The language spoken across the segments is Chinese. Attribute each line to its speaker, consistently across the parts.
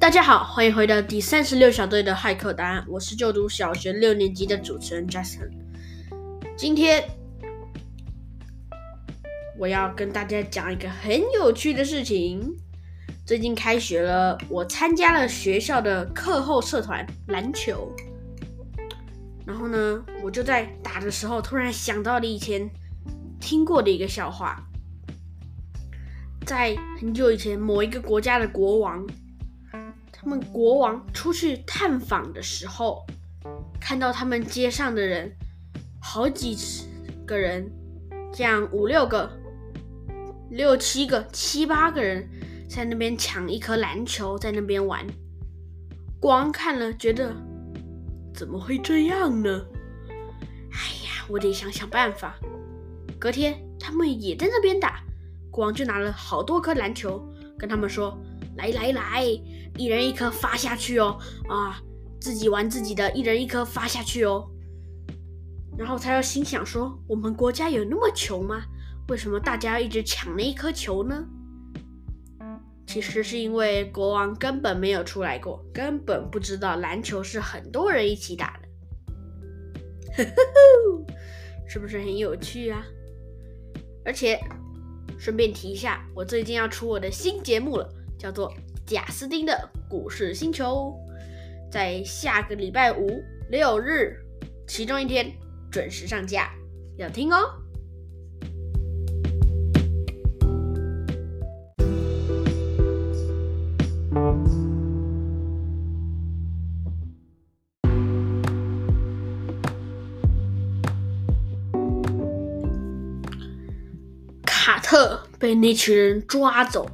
Speaker 1: 大家好，欢迎回到第三十六小队的骇客答案。我是就读小学六年级的主持人 Justin。今天我要跟大家讲一个很有趣的事情。最近开学了，我参加了学校的课后社团篮球。然后呢，我就在打的时候，突然想到了以前听过的一个笑话。在很久以前，某一个国家的国王。他们国王出去探访的时候，看到他们街上的人，好几十个人，这样五六个、六七个、七八个人在那边抢一颗篮球，在那边玩。国王看了，觉得怎么会这样呢？哎呀，我得想想办法。隔天，他们也在那边打，国王就拿了好多颗篮球，跟他们说。来来来，一人一颗发下去哦！啊，自己玩自己的，一人一颗发下去哦。然后他又心想说：“我们国家有那么穷吗？为什么大家一直抢那一颗球呢？”其实是因为国王根本没有出来过，根本不知道篮球是很多人一起打的。呵呵呵，是不是很有趣啊？而且顺便提一下，我最近要出我的新节目了。叫做贾斯汀的故事星球，在下个礼拜五六日其中一天准时上架，要听哦。卡特被那群人抓走。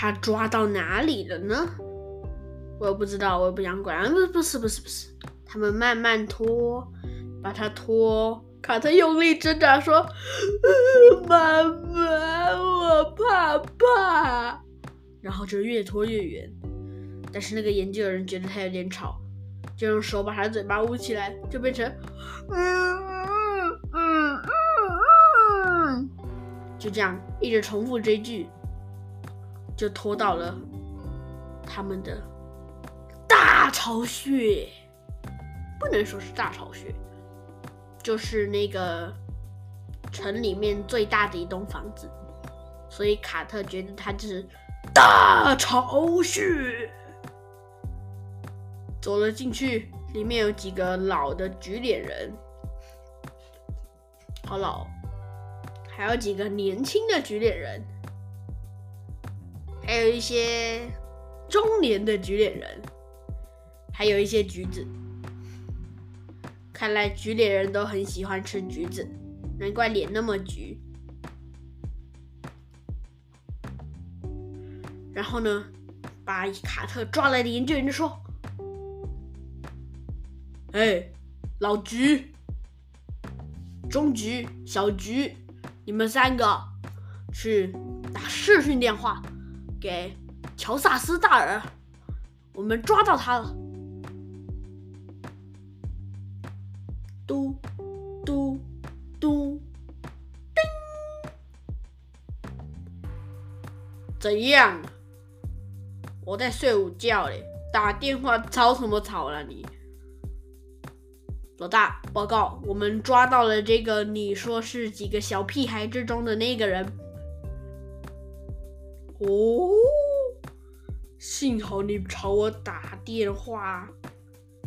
Speaker 1: 他抓到哪里了呢？我也不知道，我也不想管。不，不是，不是，不是。他们慢慢拖，把他拖。卡特用力挣扎说：“ 妈妈，我怕怕。”然后就越拖越远。但是那个研究的人觉得他有点吵，就用手把他的嘴巴捂起来，就变成“嗯嗯嗯嗯嗯”，就这样一直重复这句。就拖到了他们的大巢穴，不能说是大巢穴，就是那个城里面最大的一栋房子，所以卡特觉得它就是大巢穴。走了进去，里面有几个老的举脸人，好老，还有几个年轻的举脸人。还有一些中年的橘脸人，还有一些橘子。看来橘脸人都很喜欢吃橘子，难怪脸那么橘。然后呢，把卡特抓来的研究员就说：“哎，老橘、中橘、小橘，你们三个去打视讯电话。”给乔萨斯大人，我们抓到他了！嘟嘟嘟，叮！怎样？我在睡午觉嘞，打电话吵什么吵了你？老大，报告，我们抓到了这个你说是几个小屁孩之中的那个人。哦，幸好你朝我打电话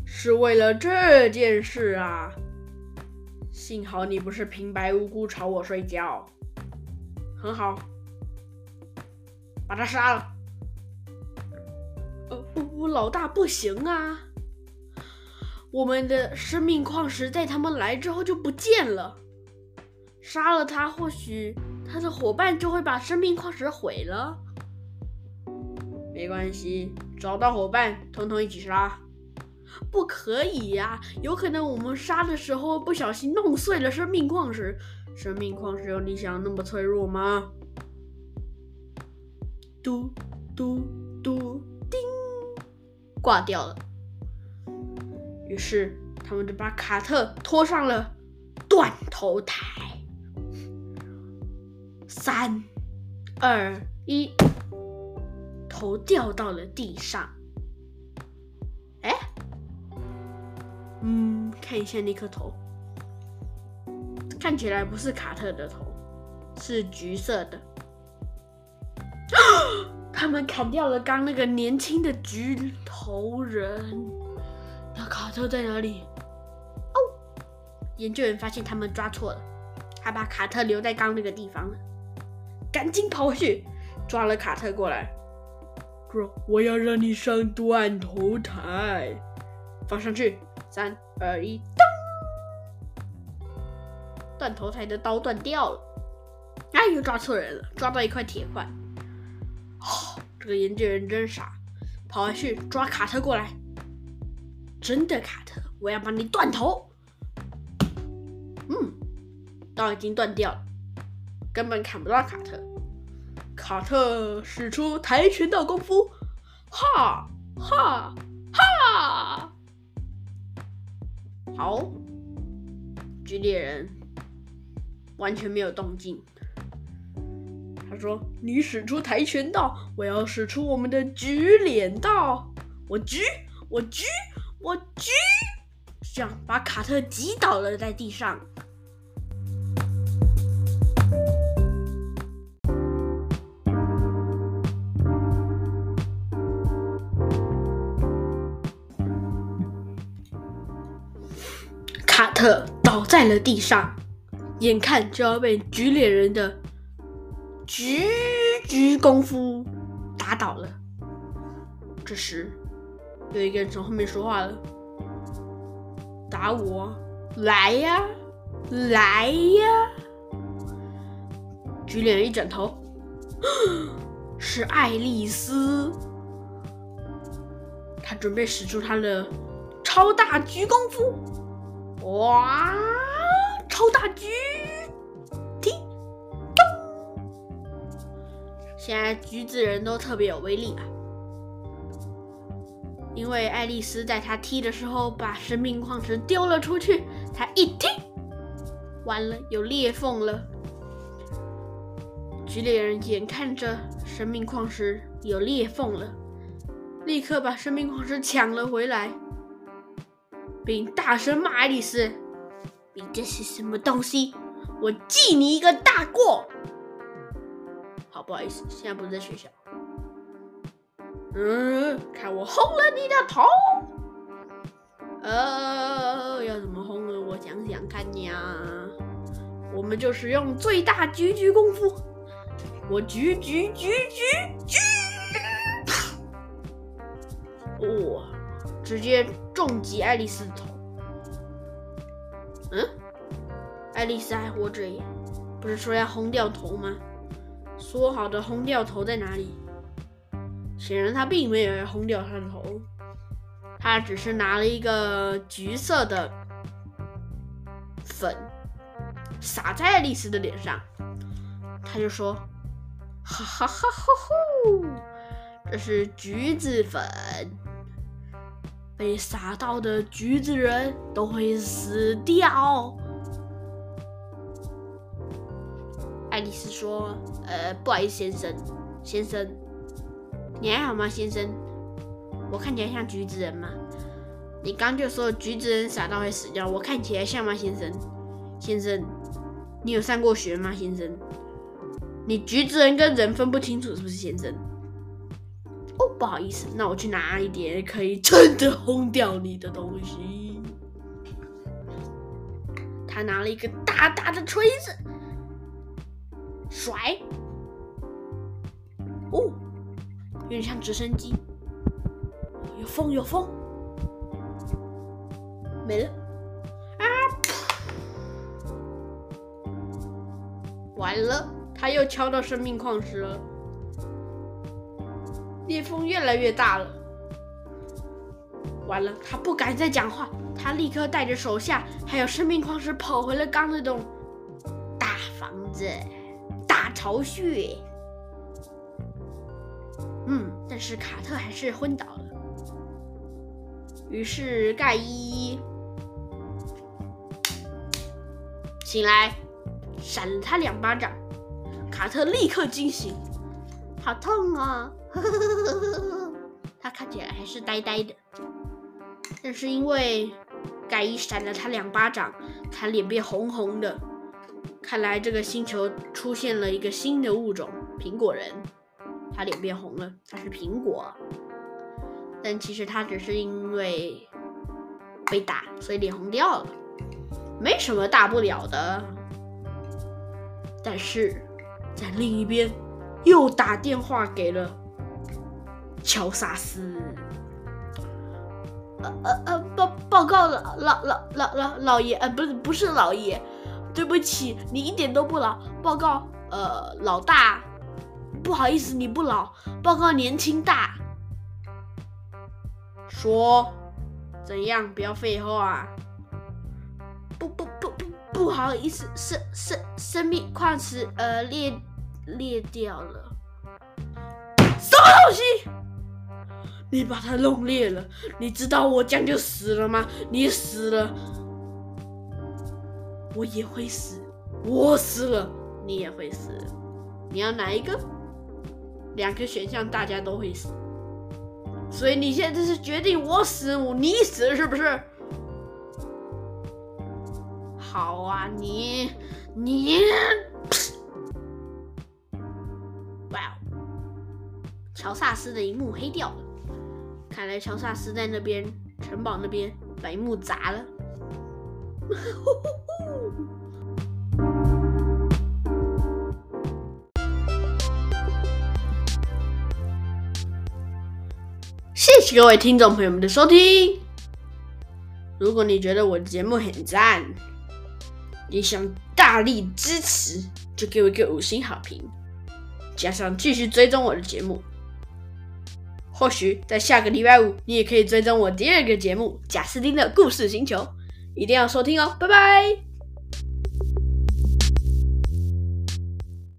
Speaker 1: 是为了这件事啊！幸好你不是平白无故朝我睡觉，很好，把他杀了。呃，不，老大不行啊！我们的生命矿石在他们来之后就不见了，杀了他，或许他的伙伴就会把生命矿石毁了。没关系，找到伙伴，统统一起杀。不可以呀，有可能我们杀的时候不小心弄碎了生命矿石。生命矿石有你想那么脆弱吗？嘟嘟嘟，叮，挂掉了。于是他们就把卡特拖上了断头台。三二一。头掉到了地上。哎，嗯，看一下那颗头，看起来不是卡特的头，是橘色的。他们砍掉了刚那个年轻的橘头人。那卡特在哪里？哦，研究员发现他们抓错了，他把卡特留在刚那个地方了。赶紧跑回去，抓了卡特过来，说：“我要让你上断头台，放上去，三二一，咚！断头台的刀断掉了。哎，又抓错人了，抓到一块铁块。哦，这个研究员真傻，跑回去抓卡特过来。真的卡特，我要把你断头。嗯，刀已经断掉了，根本砍不到卡特。卡特使出跆拳道功夫，哈哈哈！好，巨猎人完全没有动静。他说：“你使出跆拳道，我要使出我们的举脸道。我举，我举，我举，这样把卡特击倒了在地上。”卡特倒在了地上，眼看就要被举脸人的举举功夫打倒了。这时，有一个人从后面说话了：“打我，来呀，来呀！”举脸人一转头，是爱丽丝，他准备使出他的超大鞠功夫。哇！超大橘踢咚！现在橘子人都特别有威力啊，因为爱丽丝在他踢的时候把生命矿石丢了出去，他一踢，完了有裂缝了。橘猎人眼看着生命矿石有裂缝了，立刻把生命矿石抢了回来。并大声骂爱丽丝：“你这是什么东西？我记你一个大过！”好，不好意思，现在不在学校。嗯，看我轰了你的头！呃，要怎么轰呢？我想想看呀。我们就是用最大狙击功夫，我狙狙狙狙狙！哇！直接重击爱丽丝的头。嗯，爱丽丝还活着耶，不是说要轰掉头吗？说好的轰掉头在哪里？显然他并没有要轰掉他的头，他只是拿了一个橘色的粉撒在爱丽丝的脸上，他就说：“哈哈哈哈吼，这是橘子粉。”被撒到的橘子人都会死掉。爱丽丝说：“呃，不好意思，先生，先生，你还好吗，先生？我看起来像橘子人吗？你刚就说橘子人撒到会死掉，我看起来像吗，先生？先生，你有上过学吗，先生？你橘子人跟人分不清楚是不是，先生？”哦，不好意思，那我去拿一点可以真的轰掉你的东西。他拿了一个大大的锤子，甩，哦，有点像直升机，有风有风，没了，啊，完了，他又敲到生命矿石了。裂缝越来越大了，完了，他不敢再讲话，他立刻带着手下还有生命矿石跑回了刚那栋大房子、大巢穴。嗯，但是卡特还是昏倒了。于是盖伊醒来，闪了他两巴掌，卡特立刻惊醒，好痛啊！他看起来还是呆呆的，但是因为盖伊闪了他两巴掌，他脸变红红的。看来这个星球出现了一个新的物种——苹果人。他脸变红了，他是苹果，但其实他只是因为被打，所以脸红掉了，没什么大不了的。但是在另一边，又打电话给了乔萨斯。呃呃呃，报报告老老老老老老爷，呃，不是不是老爷，对不起，你一点都不老。报告，呃，老大，不好意思，你不老。报告年轻大。说，怎样？不要废话。不不不不，不好意思，生生生命矿石呃裂裂掉了。什么东西？你把它弄裂了，你知道我这样就死了吗？你死了，我也会死。我死了，你也会死。你要哪一个？两个选项，大家都会死。所以你现在是决定我死，我你死是不是？好啊，你你，哇！乔萨斯的一幕黑掉了。看来乔萨斯在那边城堡那边把幕砸了。谢谢各位听众朋友们的收听。如果你觉得我的节目很赞，也想大力支持，就给我一个五星好评，加上继续追踪我的节目。或许在下个礼拜五，你也可以追踪我第二个节目《贾斯汀的故事星球》，一定要收听哦！拜拜。